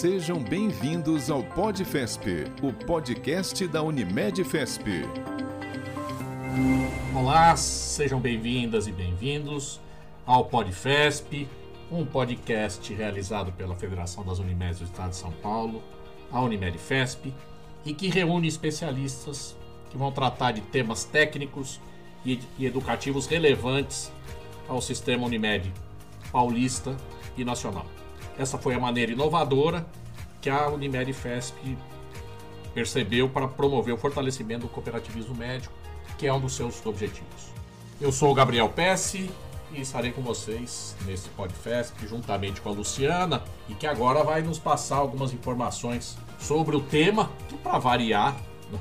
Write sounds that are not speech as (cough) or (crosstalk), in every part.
Sejam bem-vindos ao PodFesp, o podcast da Unimed Fesp. Olá, sejam bem-vindas e bem-vindos ao PodFesp, um podcast realizado pela Federação das Unimedes do Estado de São Paulo, a Unimed Fesp, e que reúne especialistas que vão tratar de temas técnicos e educativos relevantes ao sistema Unimed paulista e nacional. Essa foi a maneira inovadora que a Unimed FESP percebeu para promover o fortalecimento do cooperativismo médico, que é um dos seus objetivos. Eu sou o Gabriel Pesce e estarei com vocês nesse PodFest, juntamente com a Luciana, e que agora vai nos passar algumas informações sobre o tema, que para variar,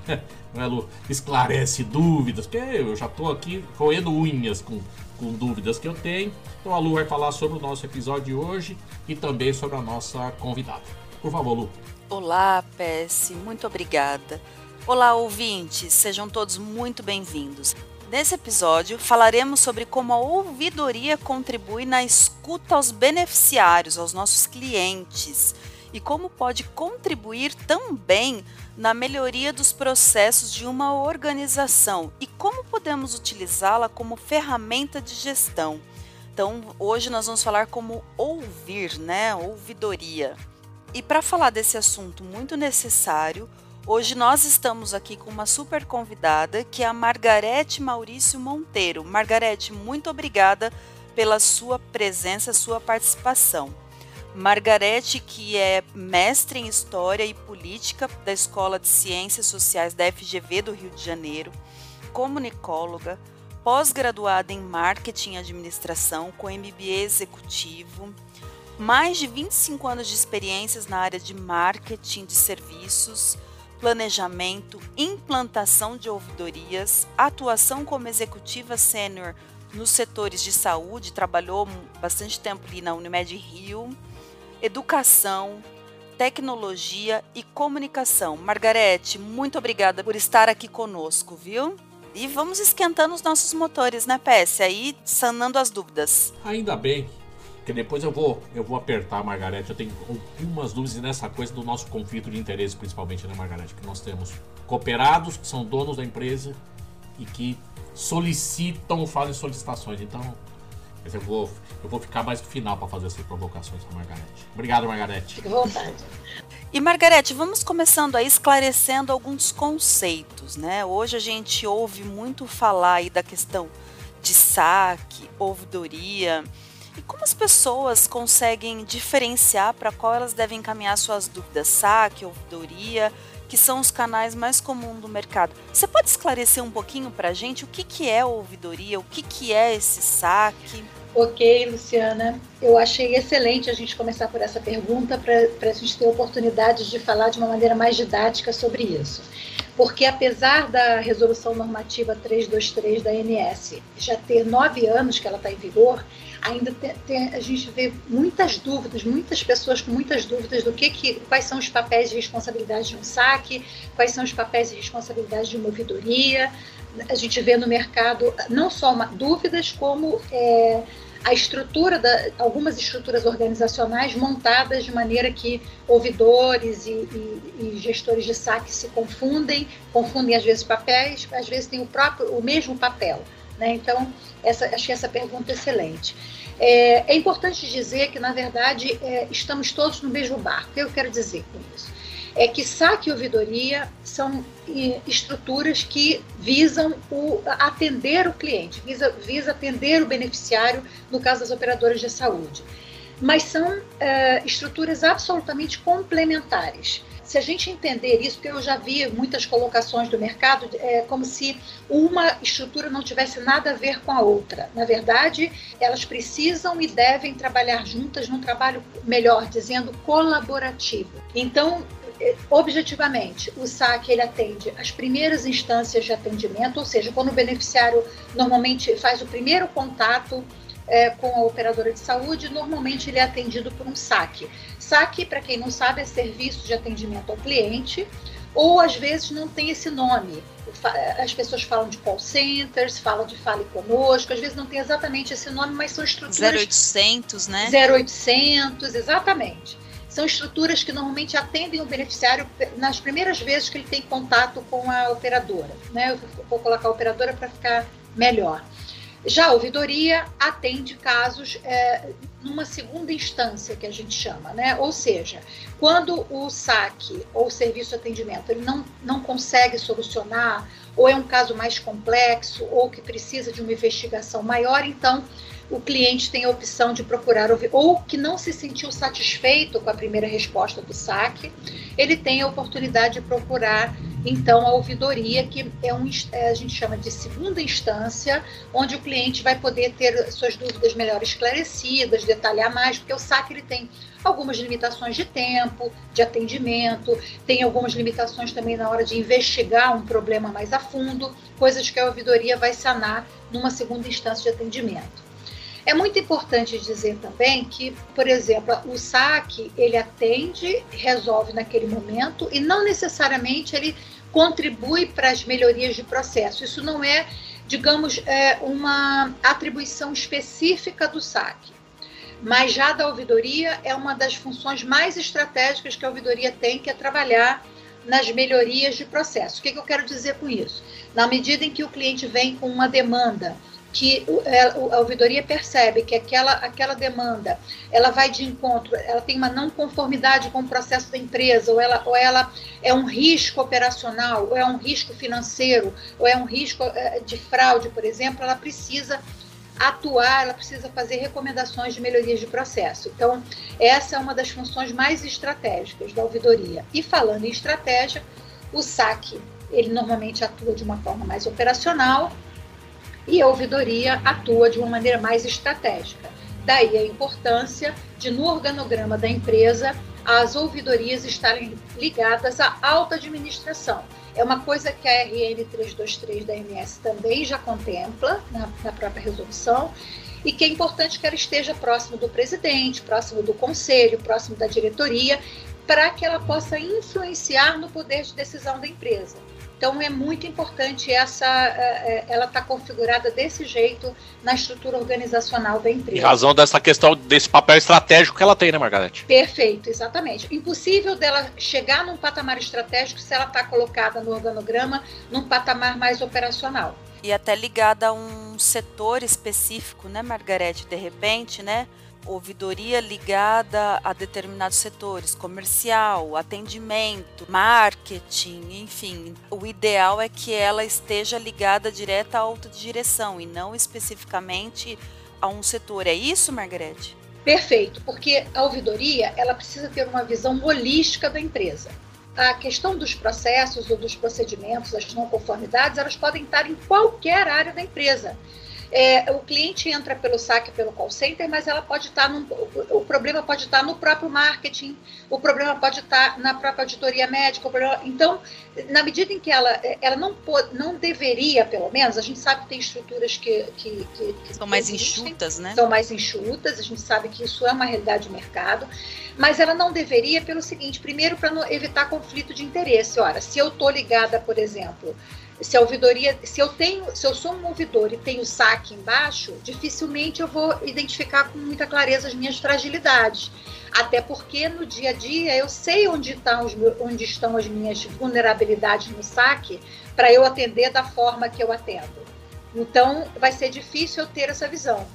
(laughs) não é, Lu? esclarece dúvidas, porque eu já estou aqui roendo unhas com com dúvidas que eu tenho. Então a Lu vai falar sobre o nosso episódio de hoje e também sobre a nossa convidada. Por favor, Lu. Olá, PS, muito obrigada. Olá, ouvintes, sejam todos muito bem-vindos. Nesse episódio, falaremos sobre como a ouvidoria contribui na escuta aos beneficiários, aos nossos clientes, e como pode contribuir também na melhoria dos processos de uma organização e como podemos utilizá-la como ferramenta de gestão. Então, hoje nós vamos falar como ouvir, né? Ouvidoria. E para falar desse assunto muito necessário, hoje nós estamos aqui com uma super convidada, que é a Margarete Maurício Monteiro. Margarete, muito obrigada pela sua presença, sua participação. Margarete, que é mestre em História e Política da Escola de Ciências Sociais da FGV do Rio de Janeiro, comunicóloga, pós-graduada em Marketing e Administração com MBA Executivo, mais de 25 anos de experiências na área de marketing de serviços, planejamento, implantação de ouvidorias, atuação como executiva sênior nos setores de saúde, trabalhou bastante tempo ali na Unimed Rio, educação, tecnologia e comunicação. Margarete, muito obrigada por estar aqui conosco, viu? E vamos esquentando os nossos motores, né, PS? Aí sanando as dúvidas. Ainda bem, que depois eu vou, eu vou apertar a Margarete. Eu tenho algumas dúvidas nessa coisa do nosso conflito de interesse, principalmente, né, Margarete? Que nós temos cooperados, que são donos da empresa e que solicitam, fazem solicitações. Então, mas eu vou, eu vou ficar mais no final para fazer essas provocações com a Margarete. Obrigado, Margarete. Fique à vontade. E Margarete, vamos começando aí esclarecendo alguns conceitos, né? Hoje a gente ouve muito falar aí da questão de saque, ouvidoria. E como as pessoas conseguem diferenciar para qual elas devem encaminhar suas dúvidas? Saque, ouvidoria, que são os canais mais comuns do mercado. Você pode esclarecer um pouquinho para a gente o que, que é ouvidoria, o que, que é esse saque? Ok, Luciana. Eu achei excelente a gente começar por essa pergunta para a gente ter oportunidade de falar de uma maneira mais didática sobre isso. Porque apesar da resolução normativa 323 da ANS já ter nove anos que ela está em vigor, ainda tem, tem, a gente vê muitas dúvidas, muitas pessoas com muitas dúvidas do que, que quais são os papéis de responsabilidade de um saque, quais são os papéis de responsabilidade de uma ouvidoria. A gente vê no mercado não só uma, dúvidas, como é, a estrutura da algumas estruturas organizacionais montadas de maneira que ouvidores e, e, e, gestores de saque se confundem, confundem às vezes papéis, às vezes tem o próprio o mesmo papel. Né? Então, essa, achei essa pergunta excelente. É, é importante dizer que, na verdade, é, estamos todos no mesmo barco. O que eu quero dizer com isso? É que saque e ouvidoria são estruturas que visam o, atender o cliente, visa, visa atender o beneficiário, no caso das operadoras de saúde. Mas são é, estruturas absolutamente complementares. Se a gente entender isso, porque eu já vi muitas colocações do mercado, é como se uma estrutura não tivesse nada a ver com a outra. Na verdade, elas precisam e devem trabalhar juntas num trabalho, melhor dizendo, colaborativo. Então, objetivamente, o SAC ele atende as primeiras instâncias de atendimento, ou seja, quando o beneficiário normalmente faz o primeiro contato é, com a operadora de saúde, normalmente ele é atendido por um SAC. SAC, para quem não sabe, é Serviço de Atendimento ao Cliente, ou às vezes não tem esse nome. As pessoas falam de call centers, falam de Fale Conosco, às vezes não tem exatamente esse nome, mas são estruturas... 0800, né? 0800, exatamente são estruturas que normalmente atendem o beneficiário nas primeiras vezes que ele tem contato com a operadora. Né? Eu vou colocar a operadora para ficar melhor. Já a ouvidoria atende casos é, numa segunda instância, que a gente chama, né? Ou seja, quando o saque ou o serviço de atendimento ele não, não consegue solucionar, ou é um caso mais complexo, ou que precisa de uma investigação maior, então o cliente tem a opção de procurar ou que não se sentiu satisfeito com a primeira resposta do saque, ele tem a oportunidade de procurar então a ouvidoria, que é um é, a gente chama de segunda instância, onde o cliente vai poder ter suas dúvidas melhor esclarecidas, detalhar mais, porque o saque ele tem algumas limitações de tempo, de atendimento, tem algumas limitações também na hora de investigar um problema mais a fundo, coisas que a ouvidoria vai sanar numa segunda instância de atendimento. É muito importante dizer também que, por exemplo, o saque ele atende, resolve naquele momento e não necessariamente ele contribui para as melhorias de processo. Isso não é, digamos, é uma atribuição específica do saque. Mas já da ouvidoria é uma das funções mais estratégicas que a ouvidoria tem, que é trabalhar nas melhorias de processo. O que, que eu quero dizer com isso? Na medida em que o cliente vem com uma demanda que é, a ouvidoria percebe que aquela, aquela demanda ela vai de encontro, ela tem uma não conformidade com o processo da empresa, ou ela, ou ela é um risco operacional, ou é um risco financeiro, ou é um risco é, de fraude, por exemplo, ela precisa atuar, ela precisa fazer recomendações de melhorias de processo. Então, essa é uma das funções mais estratégicas da ouvidoria. E falando em estratégia, o SAC, ele normalmente atua de uma forma mais operacional, e a ouvidoria atua de uma maneira mais estratégica. Daí a importância de, no organograma da empresa, as ouvidorias estarem ligadas à alta administração. É uma coisa que a RN 323 da MS também já contempla na, na própria resolução e que é importante que ela esteja próximo do presidente, próximo do conselho, próximo da diretoria, para que ela possa influenciar no poder de decisão da empresa. Então é muito importante essa, é, é, ela está configurada desse jeito na estrutura organizacional da empresa. Em razão dessa questão desse papel estratégico que ela tem, né, Margarete? Perfeito, exatamente. Impossível dela chegar num patamar estratégico se ela está colocada no organograma num patamar mais operacional. E até ligada a um setor específico, né, Margarete? De repente, né? Ouvidoria ligada a determinados setores, comercial, atendimento, marketing, enfim. O ideal é que ela esteja ligada direta à autodireção e não especificamente a um setor. É isso, Margarete? Perfeito, porque a ouvidoria ela precisa ter uma visão holística da empresa. A questão dos processos ou dos procedimentos, as não conformidades, elas podem estar em qualquer área da empresa. É, o cliente entra pelo saque, pelo call center, mas ela pode estar num, o problema pode estar no próprio marketing, o problema pode estar na própria auditoria médica. Problema, então, na medida em que ela, ela não, pode, não deveria, pelo menos, a gente sabe que tem estruturas que, que, que, que são mais existem, enxutas, né? São mais enxutas, a gente sabe que isso é uma realidade do mercado, mas ela não deveria pelo seguinte: primeiro, para evitar conflito de interesse. Ora, se eu estou ligada, por exemplo, se a ouvidoria, se eu tenho, se eu sou um ouvidor e tenho saque embaixo, dificilmente eu vou identificar com muita clareza as minhas fragilidades. Até porque no dia a dia eu sei onde, tá os, onde estão as minhas vulnerabilidades no saque para eu atender da forma que eu atendo. Então vai ser difícil eu ter essa visão.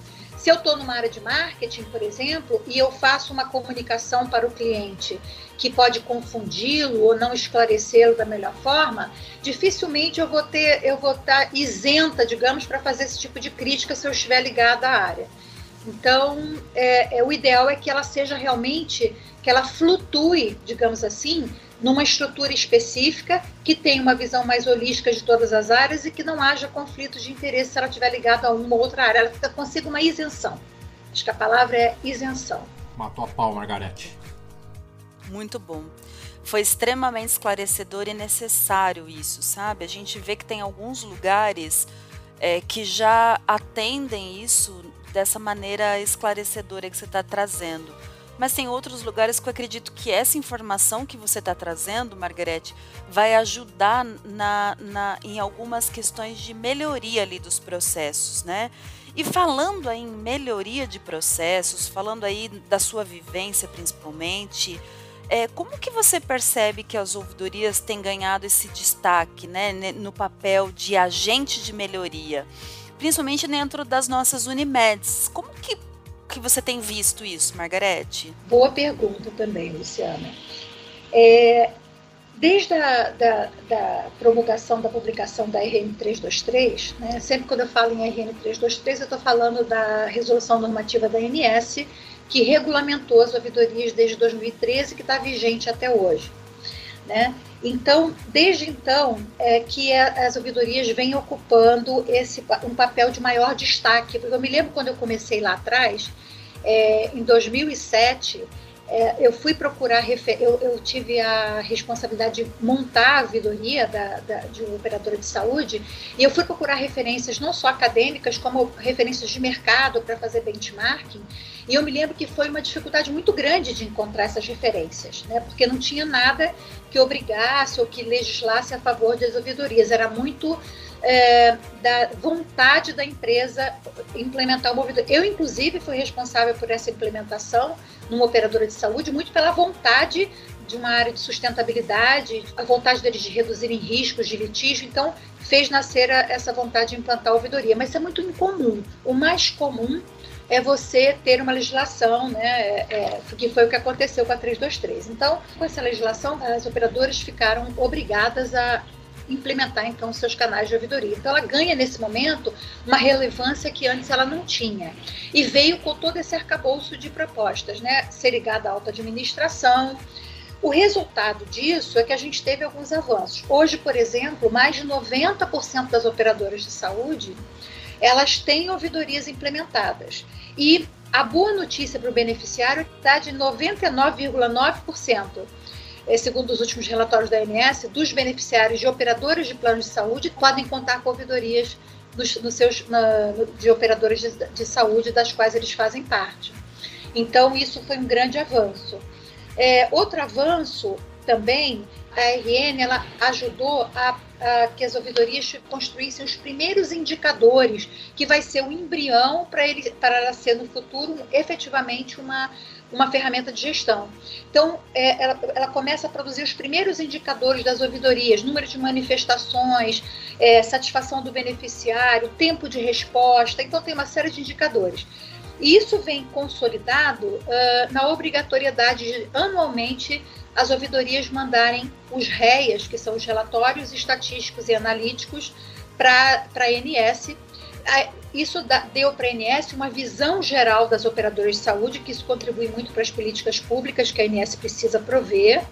Se eu estou numa área de marketing, por exemplo, e eu faço uma comunicação para o cliente que pode confundi-lo ou não esclarecê-lo da melhor forma, dificilmente eu vou ter, eu vou estar isenta, digamos, para fazer esse tipo de crítica se eu estiver ligada à área. Então, é, é, o ideal é que ela seja realmente, que ela flutue, digamos assim, numa estrutura específica, que tenha uma visão mais holística de todas as áreas e que não haja conflitos de interesse se ela estiver ligada a uma ou outra área. Ela consiga uma isenção. Acho que a palavra é isenção. Matou a pau, Margarete. Muito bom. Foi extremamente esclarecedor e necessário isso, sabe? A gente vê que tem alguns lugares é, que já atendem isso dessa maneira esclarecedora que você está trazendo mas tem outros lugares que eu acredito que essa informação que você está trazendo, Margarete, vai ajudar na, na, em algumas questões de melhoria ali dos processos, né? E falando aí em melhoria de processos, falando aí da sua vivência principalmente, é, como que você percebe que as ouvidorias têm ganhado esse destaque né, no papel de agente de melhoria, principalmente dentro das nossas Unimedes? Como que, que você tem visto isso, Margarete? Boa pergunta também, Luciana. É, desde a da, da, promulgação da publicação da RN 323, né, sempre quando eu falo em RN 323, eu estou falando da resolução normativa da ANS, que regulamentou as ouvidorias desde 2013, que está vigente até hoje. Né? Então, desde então, é que as ouvidorias vêm ocupando esse, um papel de maior destaque. Porque eu me lembro quando eu comecei lá atrás, é, em 2007, é, eu fui procurar, eu, eu, tive a responsabilidade de montar a vidoria da, da, de uma operadora de saúde, e eu fui procurar referências não só acadêmicas, como referências de mercado para fazer benchmarking, e eu me lembro que foi uma dificuldade muito grande de encontrar essas referências, né? porque não tinha nada que obrigasse ou que legislasse a favor das ouvidorias, era muito é, da vontade da empresa implementar uma ouvidoria. Eu, inclusive, fui responsável por essa implementação numa operadora de saúde, muito pela vontade de uma área de sustentabilidade, a vontade deles de reduzirem riscos de litígio, então fez nascer essa vontade de implantar a ouvidoria. Mas isso é muito incomum. O mais comum é você ter uma legislação, né, é, é que foi o que aconteceu com a 323. Então, com essa legislação, as operadoras ficaram obrigadas a implementar então seus canais de ouvidoria. Então ela ganha nesse momento uma relevância que antes ela não tinha. E veio com todo esse arcabouço de propostas, né? Ser ligada à alta administração. O resultado disso é que a gente teve alguns avanços. Hoje, por exemplo, mais de 90% das operadoras de saúde, elas têm ouvidorias implementadas. E a boa notícia para o beneficiário está de 99,9% é, segundo os últimos relatórios da ANS, dos beneficiários de operadores de planos de saúde podem contar com ouvidorias nos seus, na, de operadores de, de, saúde das quais eles fazem parte. Então, isso foi um grande avanço. É, outro avanço também, a RN ela ajudou a, a, que as ouvidorias construíssem os primeiros indicadores, que vai ser o embrião para ele para ela ser no futuro efetivamente uma uma ferramenta de gestão. Então, é, ela, ela, começa a produzir os primeiros indicadores das ouvidorias, número de manifestações, é, satisfação do beneficiário, tempo de resposta. Então, tem uma série de indicadores. E isso vem consolidado uh, na obrigatoriedade de, anualmente, as ouvidorias mandarem os REAs, que são os relatórios estatísticos e analíticos, para a ANS, isso deu para a ANS uma visão geral das operadoras de saúde, que isso contribui muito para as políticas públicas que a ANS precisa prover,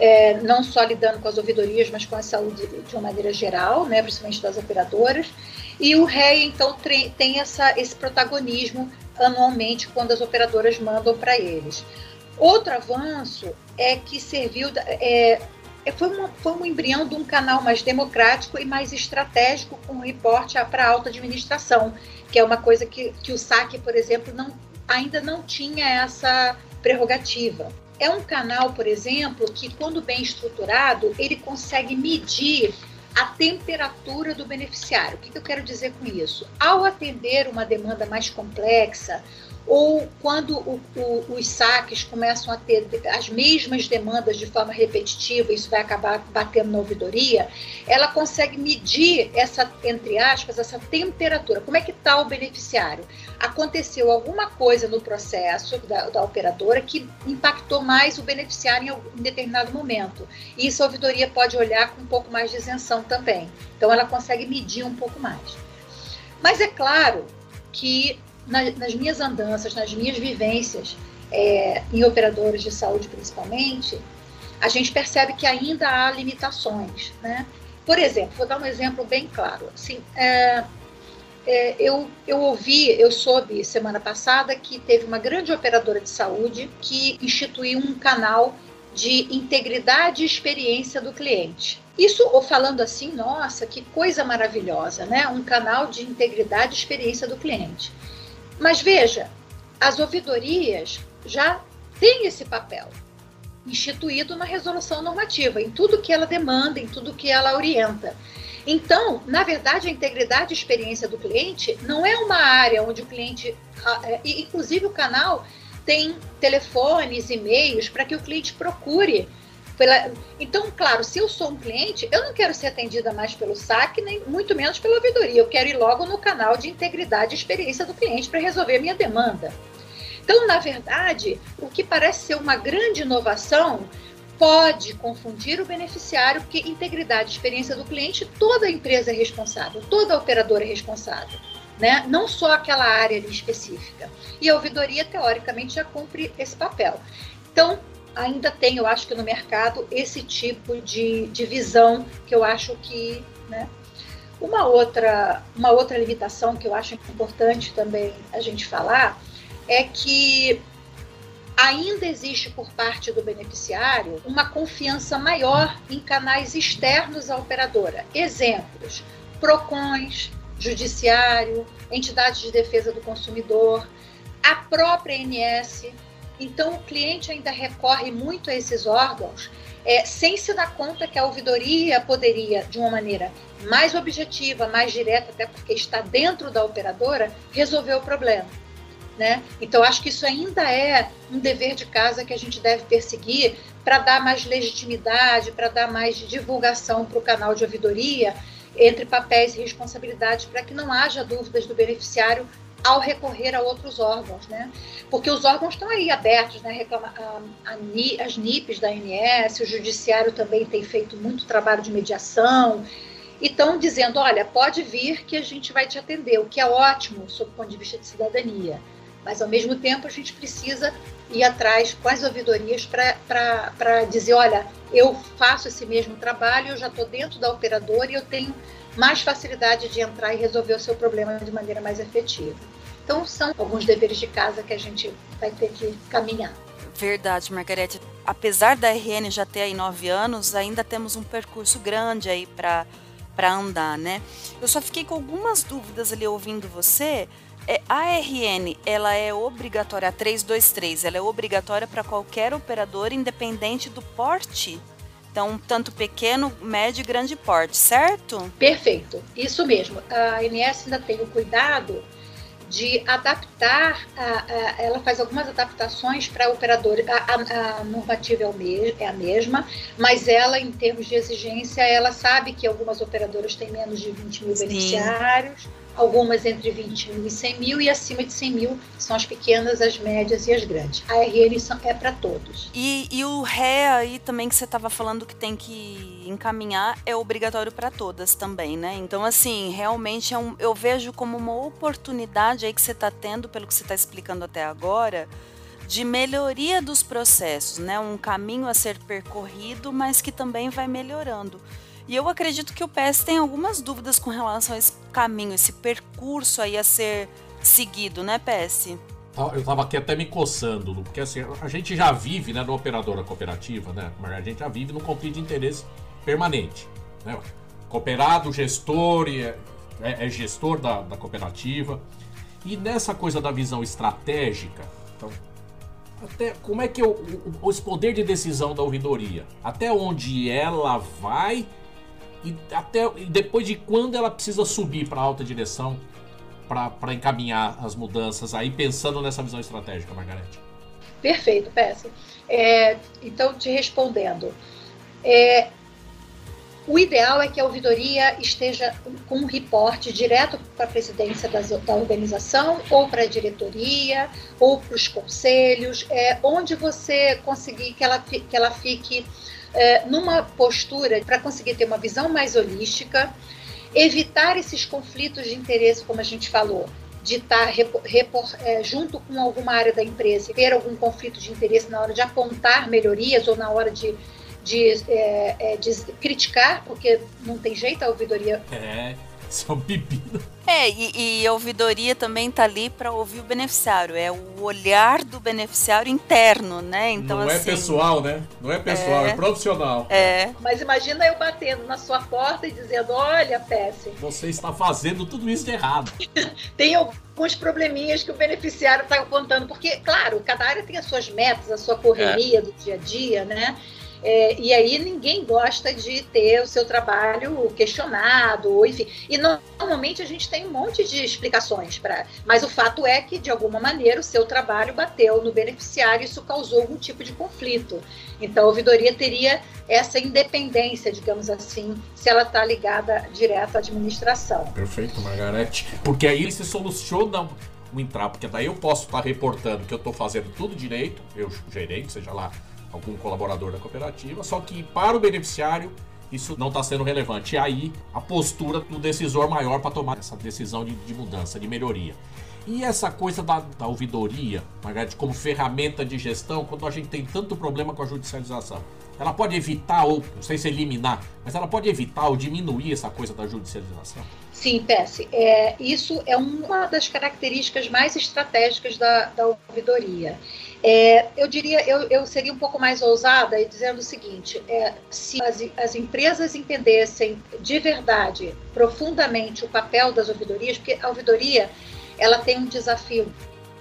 é, não só lidando com as ouvidorias, mas com a saúde de uma maneira geral, né, principalmente das operadoras. E o REI, então, tem essa, esse protagonismo anualmente quando as operadoras mandam para eles. Outro avanço é que serviu, é, é, foi, uma, foi um embrião de um canal mais democrático e mais estratégico com o reporte para a alta administração, que é uma coisa que, que o SAC, por exemplo, não, ainda não tinha essa prerrogativa. É um canal, por exemplo, que, quando bem estruturado, ele consegue medir a temperatura do beneficiário. O que, que eu quero dizer com isso? Ao atender uma demanda mais complexa, ou quando o, o, os saques começam a ter as mesmas demandas de forma repetitiva, isso vai acabar batendo na ouvidoria, ela consegue medir essa, entre aspas, essa temperatura. Como é que está o beneficiário? Aconteceu alguma coisa no processo da, da operadora que impactou mais o beneficiário em, em determinado momento. E isso a ouvidoria pode olhar com um pouco mais de isenção também. Então ela consegue medir um pouco mais. Mas é claro que nas minhas andanças, nas minhas vivências é, em operadores de saúde principalmente, a gente percebe que ainda há limitações, né? Por exemplo, vou dar um exemplo bem claro. Assim, é, é, eu, eu ouvi, eu soube semana passada que teve uma grande operadora de saúde que instituiu um canal de integridade e experiência do cliente. Isso, ou falando assim, nossa, que coisa maravilhosa, né? Um canal de integridade e experiência do cliente. Mas veja, as ouvidorias já têm esse papel instituído na resolução normativa, em tudo que ela demanda, em tudo que ela orienta. Então, na verdade, a integridade e experiência do cliente não é uma área onde o cliente, é, inclusive o canal, tem telefones, e-mails para que o cliente procure. Pela... Então, claro, se eu sou um cliente, eu não quero ser atendida mais pelo saque, nem muito menos pela ouvidoria. Eu quero ir logo no canal de integridade e experiência do cliente para resolver a minha demanda. Então, na verdade, o que parece ser uma grande inovação pode confundir o beneficiário, porque integridade e experiência do cliente, toda empresa é responsável, toda operadora é responsável. Né? não só aquela área específica. E a ouvidoria, teoricamente, já cumpre esse papel. Então, ainda tem, eu acho que no mercado, esse tipo de, de visão que eu acho que. Né? Uma, outra, uma outra limitação que eu acho importante também a gente falar é que ainda existe por parte do beneficiário uma confiança maior em canais externos à operadora. Exemplos: PROCONs, Judiciário, entidades de defesa do consumidor, a própria ANS. Então, o cliente ainda recorre muito a esses órgãos é, sem se dar conta que a ouvidoria poderia, de uma maneira mais objetiva, mais direta, até porque está dentro da operadora, resolver o problema. Né? Então, acho que isso ainda é um dever de casa que a gente deve perseguir para dar mais legitimidade, para dar mais divulgação para o canal de ouvidoria entre papéis e responsabilidades, para que não haja dúvidas do beneficiário ao recorrer a outros órgãos, né? Porque os órgãos estão aí abertos, né? Reclama, a, a, as NIPs da ANS, o Judiciário também tem feito muito trabalho de mediação, e estão dizendo, olha, pode vir que a gente vai te atender, o que é ótimo sob o ponto de vista de cidadania mas ao mesmo tempo a gente precisa ir atrás com as ouvidorias para dizer, olha, eu faço esse mesmo trabalho, eu já estou dentro da operadora e eu tenho mais facilidade de entrar e resolver o seu problema de maneira mais efetiva. Então são alguns deveres de casa que a gente vai ter que caminhar. Verdade, Margarete. Apesar da RN já ter aí nove anos, ainda temos um percurso grande aí para para andar, né? Eu só fiquei com algumas dúvidas ali ouvindo você é, a RN, ela é obrigatória, a 323, ela é obrigatória para qualquer operador, independente do porte? Então, tanto pequeno, médio e grande porte, certo? Perfeito, isso mesmo. A ANS ainda tem o cuidado de adaptar, a, a, ela faz algumas adaptações para a operadora. A, a, normativa é, o me, é a mesma, mas ela, em termos de exigência, ela sabe que algumas operadoras têm menos de 20 mil Sim. beneficiários algumas entre 20 mil e 100 mil, e acima de 100 mil são as pequenas, as médias e as grandes. A RN é para todos. E, e o RE aí também que você estava falando que tem que encaminhar é obrigatório para todas também, né? Então, assim, realmente é um, eu vejo como uma oportunidade aí que você está tendo, pelo que você está explicando até agora, de melhoria dos processos, né? Um caminho a ser percorrido, mas que também vai melhorando. E eu acredito que o PS tem algumas dúvidas com relação a esse caminho, esse percurso aí a ser seguido, né, PS? Eu tava aqui até me coçando, porque assim, a gente já vive, né, no operadora cooperativa, né? Mas a gente já vive no conflito de interesse permanente. Né? Cooperado, gestor, é, é, é gestor da, da cooperativa. E nessa coisa da visão estratégica, então, até como é que eu, o, o poder de decisão da ouvidoria, até onde ela vai e até e depois de quando ela precisa subir para alta direção para encaminhar as mudanças aí pensando nessa visão estratégica, Margarete. Perfeito, Peça. É, então, te respondendo, é, o ideal é que a ouvidoria esteja com um reporte direto para a presidência da, organização, ou para a diretoria, ou para os conselhos, é, onde você conseguir que ela, que ela fique é, numa postura para conseguir ter uma visão mais holística, evitar esses conflitos de interesse, como a gente falou, de estar repor, repor, é, junto com alguma área da empresa, ter algum conflito de interesse na hora de apontar melhorias ou na hora de, de, é, é de criticar, porque não tem jeito a ouvidoria. É (laughs) são pepino. É, e, e, a ouvidoria também tá ali para ouvir o beneficiário. É o olhar do beneficiário interno, né? Então, Não é assim, é pessoal, né? Não é pessoal, é, é profissional. É. Mas imagina eu batendo na sua porta e dizendo: olha, Pesce. Você está fazendo tudo isso de errado. (laughs) tem alguns probleminhas que o beneficiário está contando. Porque, claro, cada área tem as suas metas, a sua correria é. do dia a dia, né? É, e aí ninguém gosta de ter o seu trabalho questionado, ou enfim. E normalmente a gente tem um monte de explicações para. Mas o fato é que, de alguma maneira, o seu trabalho bateu no beneficiário e isso causou algum tipo de conflito. Então a ouvidoria teria essa independência, digamos assim, se ela está ligada direto à administração. Perfeito, Margarete. Porque aí se soluciona o entrave, porque daí eu posso estar tá reportando que eu estou fazendo tudo direito, eu gerente, seja lá algum colaborador da cooperativa, só que para o beneficiário isso não está sendo relevante. E aí a postura do decisor maior para tomar essa decisão de, de, mudança, de melhoria. E essa coisa da, da ouvidoria, como ferramenta de gestão, quando a gente tem tanto problema com a judicialização, ela pode evitar, ou não sei se eliminar, mas ela pode evitar ou diminuir essa coisa da judicialização? Sim, Pesce. É, isso é uma das características mais estratégicas da, da ouvidoria. É, eu diria, eu, eu, seria um pouco mais ousada e dizendo o seguinte: é, se as, as, empresas entendessem de verdade, profundamente, o papel das ouvidorias, porque a ouvidoria ela tem um desafio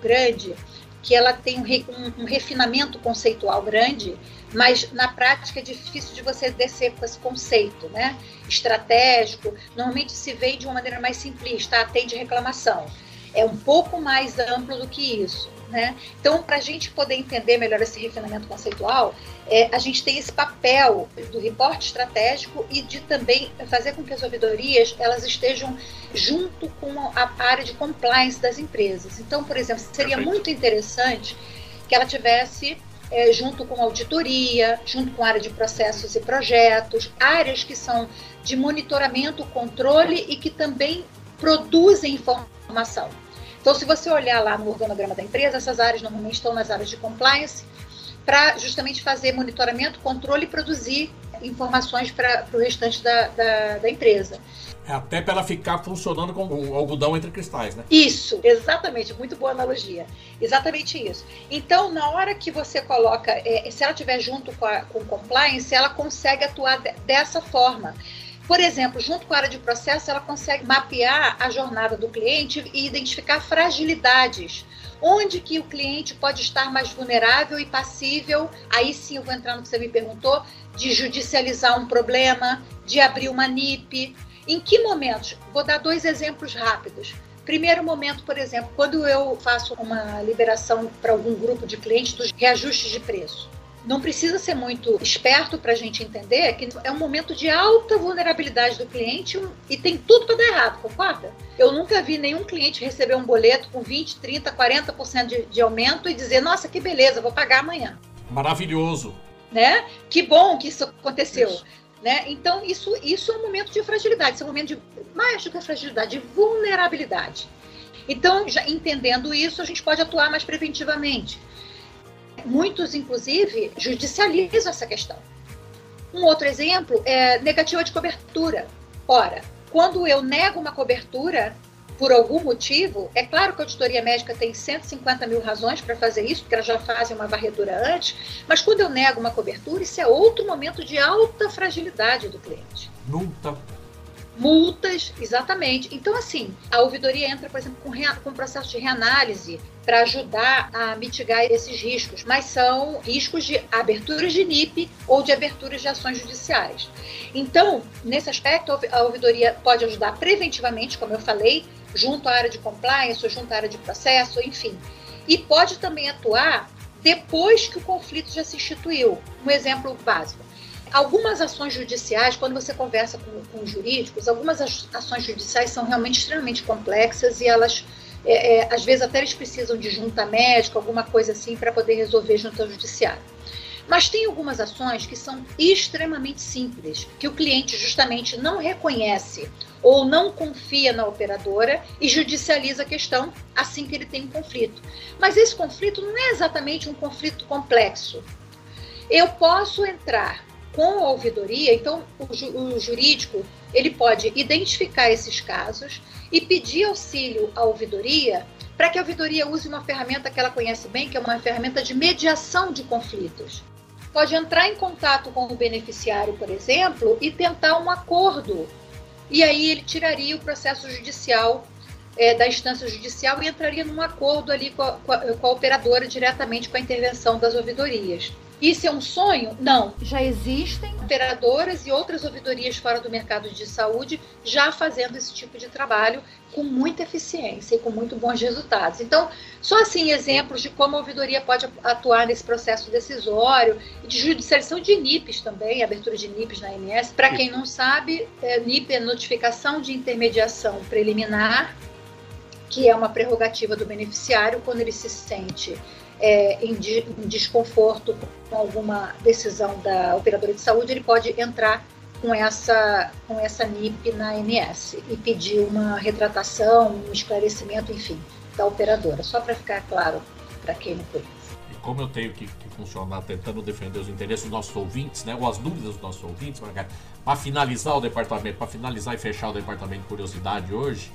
grande, que ela tem um, um, um refinamento conceitual grande, mas na prática é difícil de você descer com esse conceito, né? Estratégico, normalmente se vê de uma maneira mais simplista, atende reclamação. É um pouco mais amplo do que isso. Né? Então, para a gente poder entender melhor esse refinamento conceitual, é, a gente tem esse papel do reporte estratégico e de também fazer com que as ouvidorias elas estejam junto com a área de compliance das empresas. Então, por exemplo, seria Perfeito. muito interessante que ela tivesse é, junto com auditoria, junto com área de processos e projetos, áreas que são de monitoramento, controle e que também produzem informação. Então, se você olhar lá no organograma da empresa, essas áreas normalmente estão nas áreas de compliance, para justamente fazer monitoramento, controle e produzir informações para o restante da, da, da empresa. É até para ela ficar funcionando como o algodão entre cristais, né? Isso, exatamente, muito boa analogia. Exatamente isso. Então, na hora que você coloca, é, se ela estiver junto com, a, com compliance, ela consegue atuar de, dessa forma. Por exemplo, junto com a área de processo, ela consegue mapear a jornada do cliente e identificar fragilidades. Onde que o cliente pode estar mais vulnerável e passível, aí sim eu vou entrar no que você me perguntou, de judicializar um problema, de abrir uma NIP. Em que momentos? Vou dar dois exemplos rápidos. Primeiro momento, por exemplo, quando eu faço uma liberação para algum grupo de clientes dos reajustes de preço não precisa ser muito esperto para a gente entender que é um momento de alta vulnerabilidade do cliente e tem tudo para dar errado, concorda? Eu nunca vi nenhum cliente receber um boleto com 20, 30, 40% de, de aumento e dizer, nossa, que beleza, vou pagar amanhã. Maravilhoso. Né? Que bom que isso aconteceu. Isso. Né? Então, isso, isso é um momento de fragilidade, isso é um momento de mais do que fragilidade, de vulnerabilidade. Então, já entendendo isso, a gente pode atuar mais preventivamente. Muitos, inclusive, judicializam essa questão. Um outro exemplo é negativa de cobertura. Ora, quando eu nego uma cobertura por algum motivo, é claro que a auditoria médica tem 150 mil razões para fazer isso, porque elas já fazem uma varredura antes, mas quando eu nego uma cobertura, isso é outro momento de alta fragilidade do cliente. Multa Multas, exatamente. Então, assim, a ouvidoria entra, por exemplo, com, com um processo de reanálise para ajudar a mitigar esses riscos, mas são riscos de aberturas de NIP ou de aberturas de ações judiciais. Então, nesse aspecto, a ouvidoria pode ajudar preventivamente, como eu falei, junto à área de compliance, ou junto à área de processo, enfim. E pode também atuar depois que o conflito já se instituiu. Um exemplo básico Algumas ações judiciais, quando você conversa com, com jurídicos, algumas ações judiciais são realmente extremamente complexas e elas, é, é, às vezes, até eles precisam de junta médica, alguma coisa assim, para poder resolver junto ao judiciário. Mas tem algumas ações que são extremamente simples, que o cliente justamente não reconhece ou não confia na operadora e judicializa a questão assim que ele tem um conflito. Mas esse conflito não é exatamente um conflito complexo. Eu posso entrar com a ouvidoria, então o, ju o jurídico ele pode identificar esses casos e pedir auxílio à ouvidoria para que a ouvidoria use uma ferramenta que ela conhece bem, que é uma ferramenta de mediação de conflitos. Pode entrar em contato com o beneficiário, por exemplo, e tentar um acordo. E aí ele tiraria o processo judicial é, da instância judicial e entraria num acordo ali com a, com, a, com a operadora diretamente com a intervenção das ouvidorias. Isso é um sonho? Não. Já existem operadoras e outras ouvidorias fora do mercado de saúde já fazendo esse tipo de trabalho com muita eficiência e com muito bons resultados. Então, só assim exemplos de como a ouvidoria pode atuar nesse processo decisório e de judicialização de NIPs também, abertura de NIPs na ANS. Para quem não sabe, é, NIP é notificação de intermediação preliminar, que é uma prerrogativa do beneficiário quando ele se sente é, em, de, em desconforto com alguma decisão da operadora de saúde, ele pode entrar com essa, com essa NIP na ANS e pedir uma retratação, um esclarecimento, enfim, da operadora, só para ficar claro para quem não conhece. E como eu tenho que, que, funcionar tentando defender os interesses dos nossos ouvintes, né, ou as dúvidas dos nossos ouvintes, para finalizar o departamento, para finalizar e fechar o departamento de curiosidade hoje,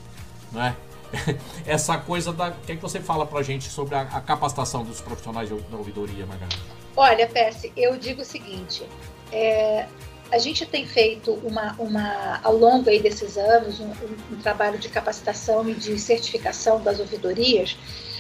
né, (laughs) essa coisa da. O que, é que você fala pra gente sobre a, a capacitação dos profissionais da ouvidoria, Margarida? Olha, Pesce, eu digo o seguinte: é, a gente tem feito uma, uma, ao longo aí desses anos um, um, um trabalho de capacitação e de certificação das ouvidorias.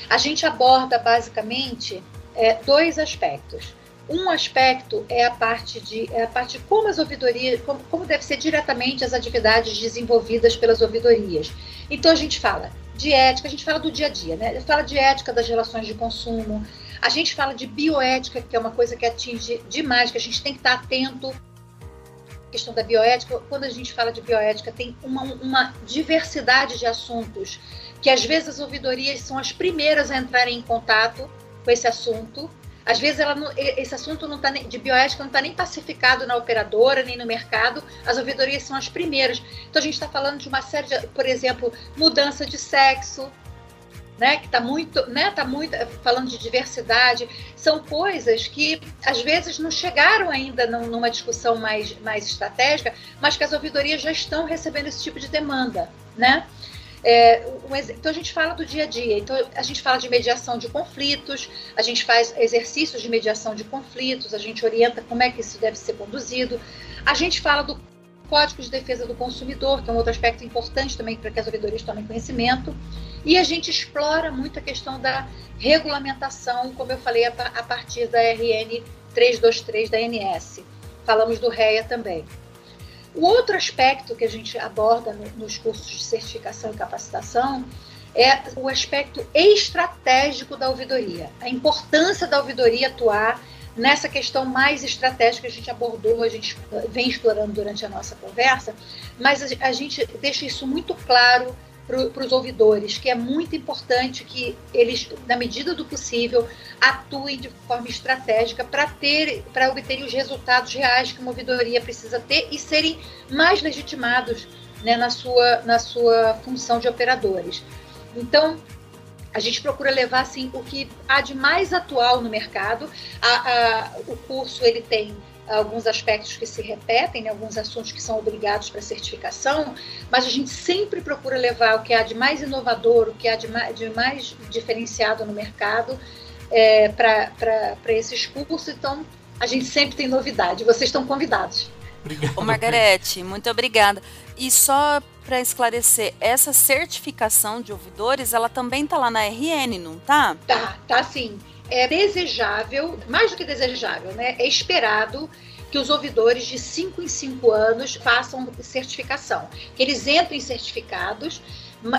A gente aborda basicamente é, dois aspectos. Um aspecto é a parte de é a parte de como as ouvidorias, como, como deve ser diretamente as atividades desenvolvidas pelas ouvidorias. Então a gente fala de ética, a gente fala do dia a dia, né? Fala de ética das relações de consumo, a gente fala de bioética, que é uma coisa que atinge demais, que a gente tem que estar atento. A questão da bioética, quando a gente fala de bioética, tem uma, uma diversidade de assuntos que às vezes as ouvidorias são as primeiras a entrarem em contato com esse assunto às vezes não, esse assunto não tá nem, de bioética não está nem pacificado na operadora, nem no mercado. As ouvidorias são as primeiras. Então a gente está falando de uma série de, por exemplo, mudança de sexo, né, que está muito, né, tá muito falando de diversidade, são coisas que às vezes não chegaram ainda numa discussão mais, mais estratégica, mas que as ouvidorias já estão recebendo esse tipo de demanda, né? É, um, então a gente fala do dia a dia. Então a gente fala de mediação de conflitos, a gente faz exercícios de mediação de conflitos, a gente orienta como é que isso deve ser conduzido. A gente fala do Código de Defesa do Consumidor, que é um outro aspecto importante também para que as ouvidorias tomem conhecimento. E a gente explora muito a questão da regulamentação, como eu falei, a, partir da RN 323 da ANS. Falamos do REA também. O outro aspecto que a gente aborda no, nos cursos de certificação e capacitação é o aspecto estratégico da ouvidoria, a importância da ouvidoria atuar nessa questão mais estratégica que a gente abordou, a gente vem explorando durante a nossa conversa, mas a gente deixa isso muito claro para os ouvidores, que é muito importante que eles, na medida do possível, atuem de forma estratégica para ter, para obterem os resultados reais que uma ouvidoria precisa ter e serem mais legitimados né, na, sua, na sua função de operadores. Então, a gente procura levar assim o que há de mais atual no mercado. A, a, o curso ele tem alguns aspectos que se repetem, né, alguns assuntos que são obrigados para certificação, mas a gente sempre procura levar o que há de mais inovador, o que há de mais, de mais diferenciado no mercado é, para esses cursos. Então, a gente sempre tem novidade. Vocês estão convidados. Obrigado. Ô, Margarete, muito obrigada. E só para esclarecer, essa certificação de ouvidores, ela também está lá na RN, não tá? Tá, tá sim é desejável, mais do que desejável, né? É esperado que os ouvidores de 5 em 5 anos façam certificação, que eles entrem certificados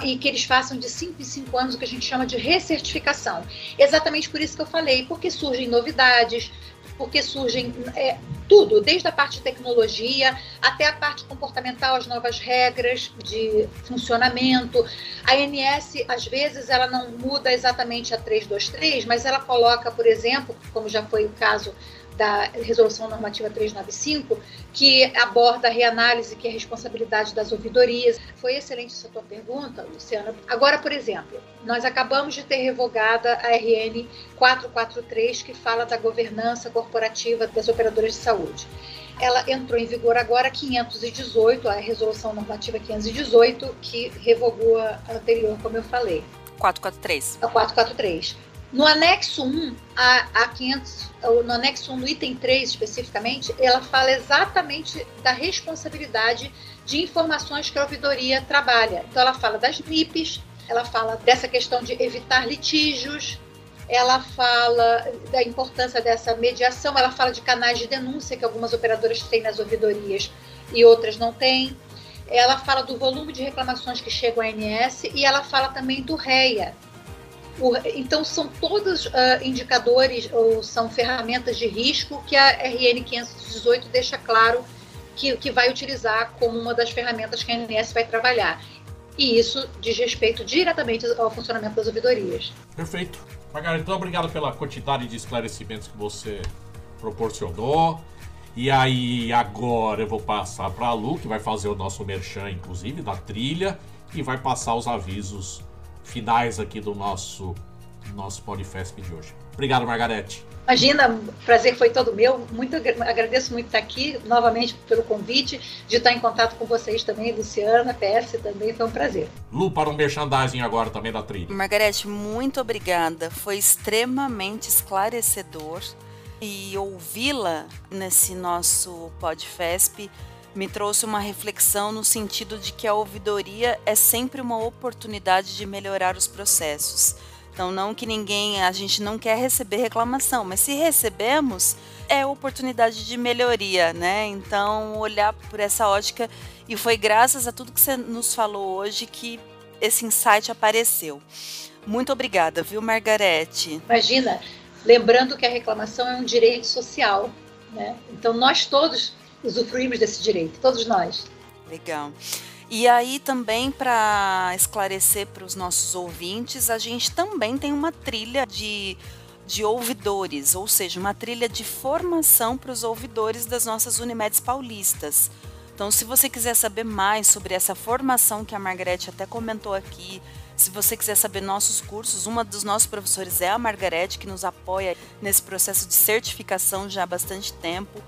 e que eles façam de 5 em 5 anos o que a gente chama de recertificação. Exatamente por isso que eu falei, porque surgem novidades, porque surgem é, tudo, desde a parte de tecnologia até a parte comportamental, as novas regras de funcionamento. A ANS, às vezes, ela não muda exatamente a 323, mas ela coloca, por exemplo, como já foi o caso da Resolução Normativa 395, que aborda a reanálise, que é a responsabilidade das ouvidorias. Foi excelente essa tua pergunta, Luciana. Agora, por exemplo, nós acabamos de ter revogada a RN 443, que fala da governança corporativa das operadoras de saúde. Ela entrou em vigor agora 518, a Resolução Normativa 518, que revogou a anterior, como eu falei. 443. A 443. No anexo 1, a, a 500, no anexo 1, no item 3 especificamente, ela fala exatamente da responsabilidade de informações que a ouvidoria trabalha. Então, ela fala das NIPs, ela fala dessa questão de evitar litígios, ela fala da importância dessa mediação, ela fala de canais de denúncia que algumas operadoras têm nas ouvidorias e outras não têm. Ela fala do volume de reclamações que chegam à ANS e ela fala também do REA. Então, são todos uh, indicadores ou são ferramentas de risco que a RN 518 deixa claro que, que vai utilizar como uma das ferramentas que a ANS vai trabalhar. E isso diz respeito diretamente ao funcionamento das ouvidorias. Perfeito. Margarida, então obrigado pela quantidade de esclarecimentos que você proporcionou. E aí, agora eu vou passar para a Lu, que vai fazer o nosso merchan, inclusive, da trilha, e vai passar os avisos finais aqui do nosso, nosso Podfest de hoje. Obrigado, Margarete. Imagina, prazer foi todo meu. Muito agradeço muito estar aqui novamente pelo convite, de estar em contato com vocês também, Luciana, PS também, foi um prazer. Lu, para um merchandising agora também da trilha. Margarete, muito obrigada. Foi extremamente esclarecedor e ouvi-la nesse nosso Podfesp me trouxe uma reflexão no sentido de que a ouvidoria é sempre uma oportunidade de melhorar os processos então, não que ninguém, a gente não quer receber reclamação, mas se recebemos, é oportunidade de melhoria, né? Então, olhar por essa ótica, e foi graças a tudo que você nos falou hoje que esse insight apareceu. Muito obrigada, viu, Margarete? Imagina, lembrando que a reclamação é um direito social, né? Então, nós todos usufruímos desse direito, todos nós. Legal. E aí também para esclarecer para os nossos ouvintes, a gente também tem uma trilha de de ouvidores, ou seja, uma trilha de formação para os ouvidores das nossas Unimedes paulistas. Então, se você quiser saber mais sobre essa formação que a Margarete até comentou aqui, se você quiser saber nossos cursos, uma dos nossos professores é a Margarete, que nos apoia nesse processo de certificação já há bastante tempo,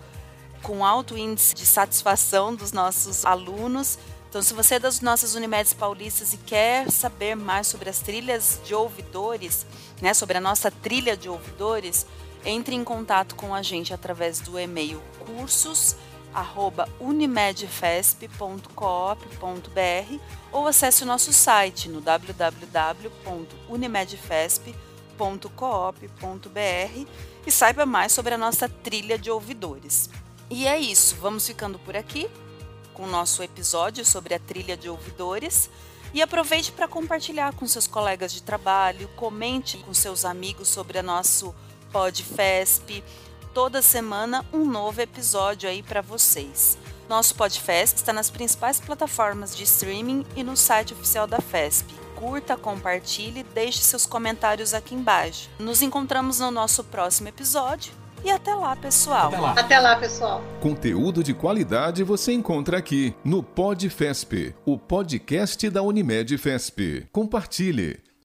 com alto índice de satisfação dos nossos alunos. Então, se você é das nossas Unimedes paulistas e quer saber mais sobre as trilhas de ouvidores, né, sobre a nossa trilha de ouvidores, entre em contato com a gente através do e-mail cursos@unimedfesp.coop.br ou acesse o nosso site no www.unimedfesp.coop.br e saiba mais sobre a nossa trilha de ouvidores. E é isso, vamos ficando por aqui com o nosso episódio sobre a trilha de ouvidores. E aproveite para compartilhar com seus colegas de trabalho, comente com seus amigos sobre o nosso PodFesp. Toda semana um novo episódio aí para vocês. Nosso PodFesp está nas principais plataformas de streaming e no site oficial da FESP. Curta, compartilhe, deixe seus comentários aqui embaixo. Nos encontramos no nosso próximo episódio. E até lá, pessoal. Até lá. Até lá, pessoal. Conteúdo de qualidade você encontra aqui no PodFesp, o podcast da Unimed Fesp. Compartilhe.